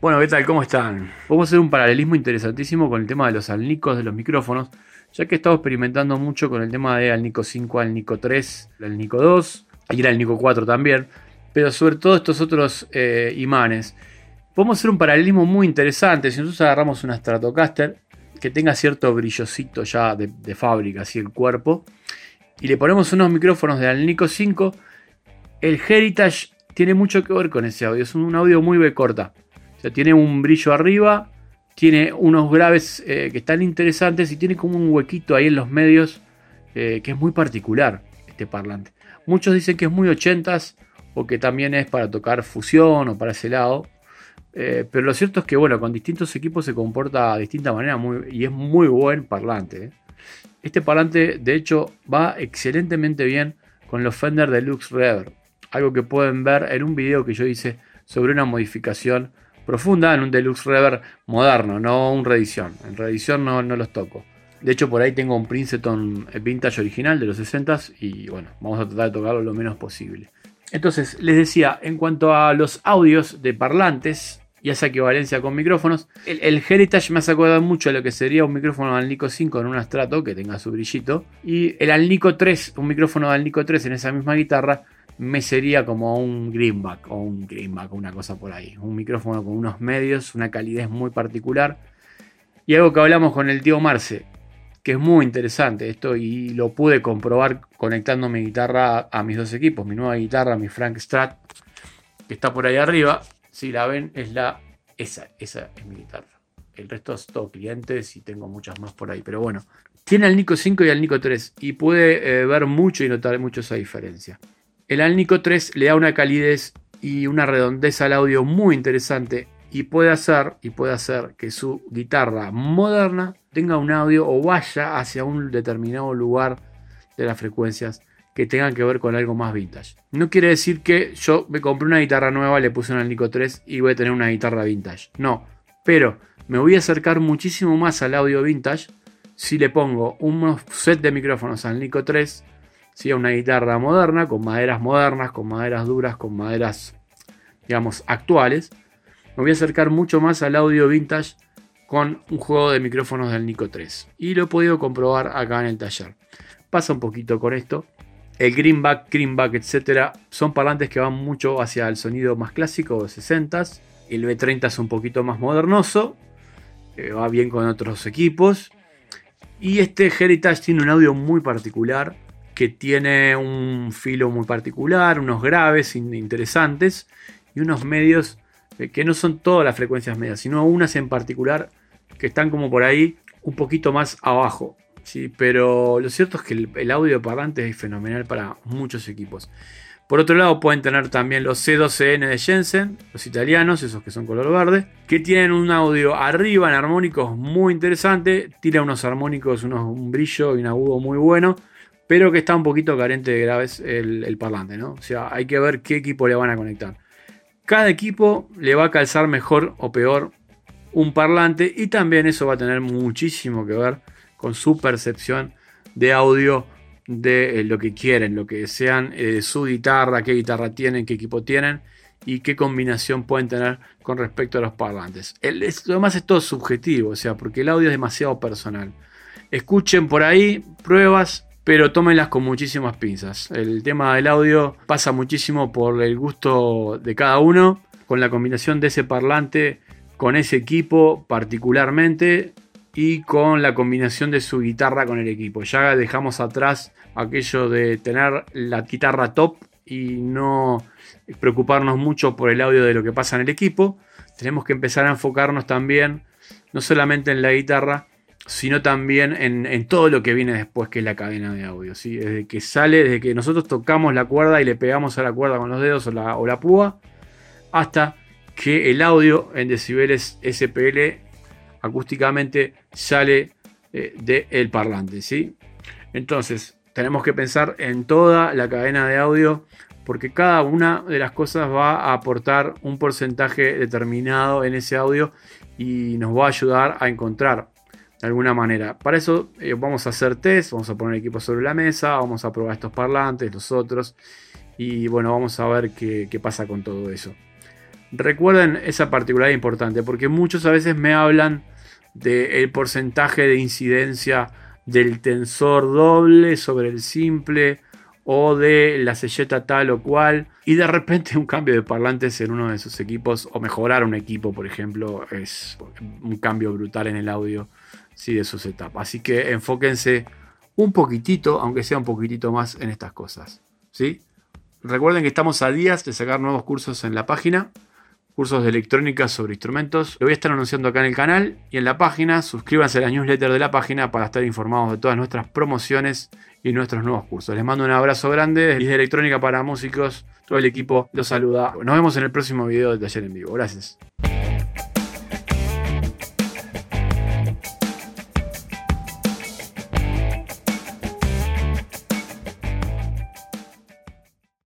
Bueno, ¿qué tal? ¿Cómo están? Vamos a hacer un paralelismo interesantísimo con el tema de los alnicos de los micrófonos, ya que he estado experimentando mucho con el tema de Alnico 5, Alnico 3, Alnico 2 y el Alnico 4 también, pero sobre todo estos otros eh, imanes. Podemos hacer un paralelismo muy interesante si nosotros agarramos una Stratocaster que tenga cierto brillocito ya de, de fábrica, así el cuerpo, y le ponemos unos micrófonos de Alnico 5, el Heritage tiene mucho que ver con ese audio, es un audio muy B corta tiene un brillo arriba, tiene unos graves eh, que están interesantes y tiene como un huequito ahí en los medios eh, que es muy particular este parlante. Muchos dicen que es muy 80s o que también es para tocar fusión o para ese lado. Eh, pero lo cierto es que bueno, con distintos equipos se comporta de distinta manera y es muy buen parlante. Este parlante de hecho va excelentemente bien con los Fender Deluxe Reverb. Algo que pueden ver en un video que yo hice sobre una modificación profunda en un deluxe reverb moderno, no un reedición. En reedición no, no los toco. De hecho, por ahí tengo un Princeton vintage original de los 60s y bueno, vamos a tratar de tocarlo lo menos posible. Entonces, les decía, en cuanto a los audios de parlantes y esa equivalencia con micrófonos, el, Heritage me hace acordar mucho de lo que sería un micrófono Alnico 5 en un Astrato que tenga su brillito y el Alnico 3, un micrófono de Alnico 3 en esa misma guitarra me sería como un greenback o un greenback, una cosa por ahí. Un micrófono con unos medios, una calidez muy particular. Y algo que hablamos con el tío Marce, que es muy interesante esto y lo pude comprobar conectando mi guitarra a mis dos equipos, mi nueva guitarra, mi Frank Strat, que está por ahí arriba. Si la ven, es la esa, esa es mi guitarra. El resto es todo clientes y tengo muchas más por ahí. Pero bueno, tiene al Nico 5 y al Nico 3 y puede eh, ver mucho y notar mucho esa diferencia. El Alnico 3 le da una calidez y una redondez al audio muy interesante y puede hacer, y puede hacer que su guitarra moderna tenga un audio o vaya hacia un determinado lugar de las frecuencias que tengan que ver con algo más vintage. No quiere decir que yo me compré una guitarra nueva, le puse un Alnico 3 y voy a tener una guitarra vintage. No, pero me voy a acercar muchísimo más al audio vintage si le pongo un set de micrófonos al Nico 3 ¿sí? una guitarra moderna, con maderas modernas, con maderas duras, con maderas, digamos, actuales. Me voy a acercar mucho más al audio vintage con un juego de micrófonos del Nico 3. Y lo he podido comprobar acá en el taller. Pasa un poquito con esto. El greenback, greenback, etcétera, son parlantes que van mucho hacia el sonido más clásico de 60s. El B30 es un poquito más modernoso, eh, va bien con otros equipos. Y este Heritage tiene un audio muy particular, que tiene un filo muy particular, unos graves interesantes y unos medios eh, que no son todas las frecuencias medias, sino unas en particular que están como por ahí un poquito más abajo. ¿sí? Pero lo cierto es que el, audio parlante es fenomenal para muchos equipos. Por otro lado, pueden tener también los C12N de Jensen, los italianos, esos que son color verde, que tienen un audio arriba en armónicos muy interesante, tira unos armónicos, unos, un brillo y un agudo muy bueno pero que está un poquito carente de graves el, parlante, ¿no? O sea, hay que ver qué equipo le van a conectar. Cada equipo le va a calzar mejor o peor un parlante y también eso va a tener muchísimo que ver con su percepción de audio de eh, lo que quieren, lo que desean, eh, su guitarra, qué guitarra tienen, qué equipo tienen y qué combinación pueden tener con respecto a los parlantes. Lo demás es todo subjetivo, o sea, porque el audio es demasiado personal. Escuchen por ahí pruebas pero tómenlas con muchísimas pinzas. El tema del audio pasa muchísimo por el gusto de cada uno, con la combinación de ese parlante con ese equipo particularmente y con la combinación de su guitarra con el equipo. Ya dejamos atrás aquello de tener la guitarra top y no preocuparnos mucho por el audio de lo que pasa en el equipo. Tenemos que empezar a enfocarnos también no solamente en la guitarra, sino también en, todo lo que viene después, que es la cadena de audio. ¿sí? Desde que sale, desde que nosotros tocamos la cuerda y le pegamos a la cuerda con los dedos o la, o la púa, hasta que el audio en decibeles SPL acústicamente sale eh, del parlante. ¿sí? Entonces, tenemos que pensar en toda la cadena de audio porque cada una de las cosas va a aportar un porcentaje determinado en ese audio y nos va a ayudar a encontrar de alguna manera. Para eso eh, vamos a hacer test, vamos a poner equipo sobre la mesa, vamos a probar estos parlantes, los otros, y bueno, vamos a ver qué, pasa con todo eso. recuerden esa particularidad importante, porque muchos a veces me hablan del porcentaje de incidencia del tensor doble sobre el simple o de la selleta tal o cual y de repente un cambio de parlantes en uno de sus equipos o mejorar un equipo por ejemplo es un cambio brutal en el audio sí, de su setup así que enfóquense un poquitito aunque sea un poquitito más en estas cosas ¿sí? recuerden que estamos a días de sacar nuevos cursos en la página cursos de electrónica sobre instrumentos. Lo voy a estar anunciando acá en el canal y en la página. Suscríbanse a la newsletter de la página para estar informados de todas nuestras promociones y nuestros nuevos cursos. Les mando un abrazo grande desde Electrónica para Músicos. Todo el equipo los saluda. Nos vemos en el próximo video de Taller en Vivo. Gracias.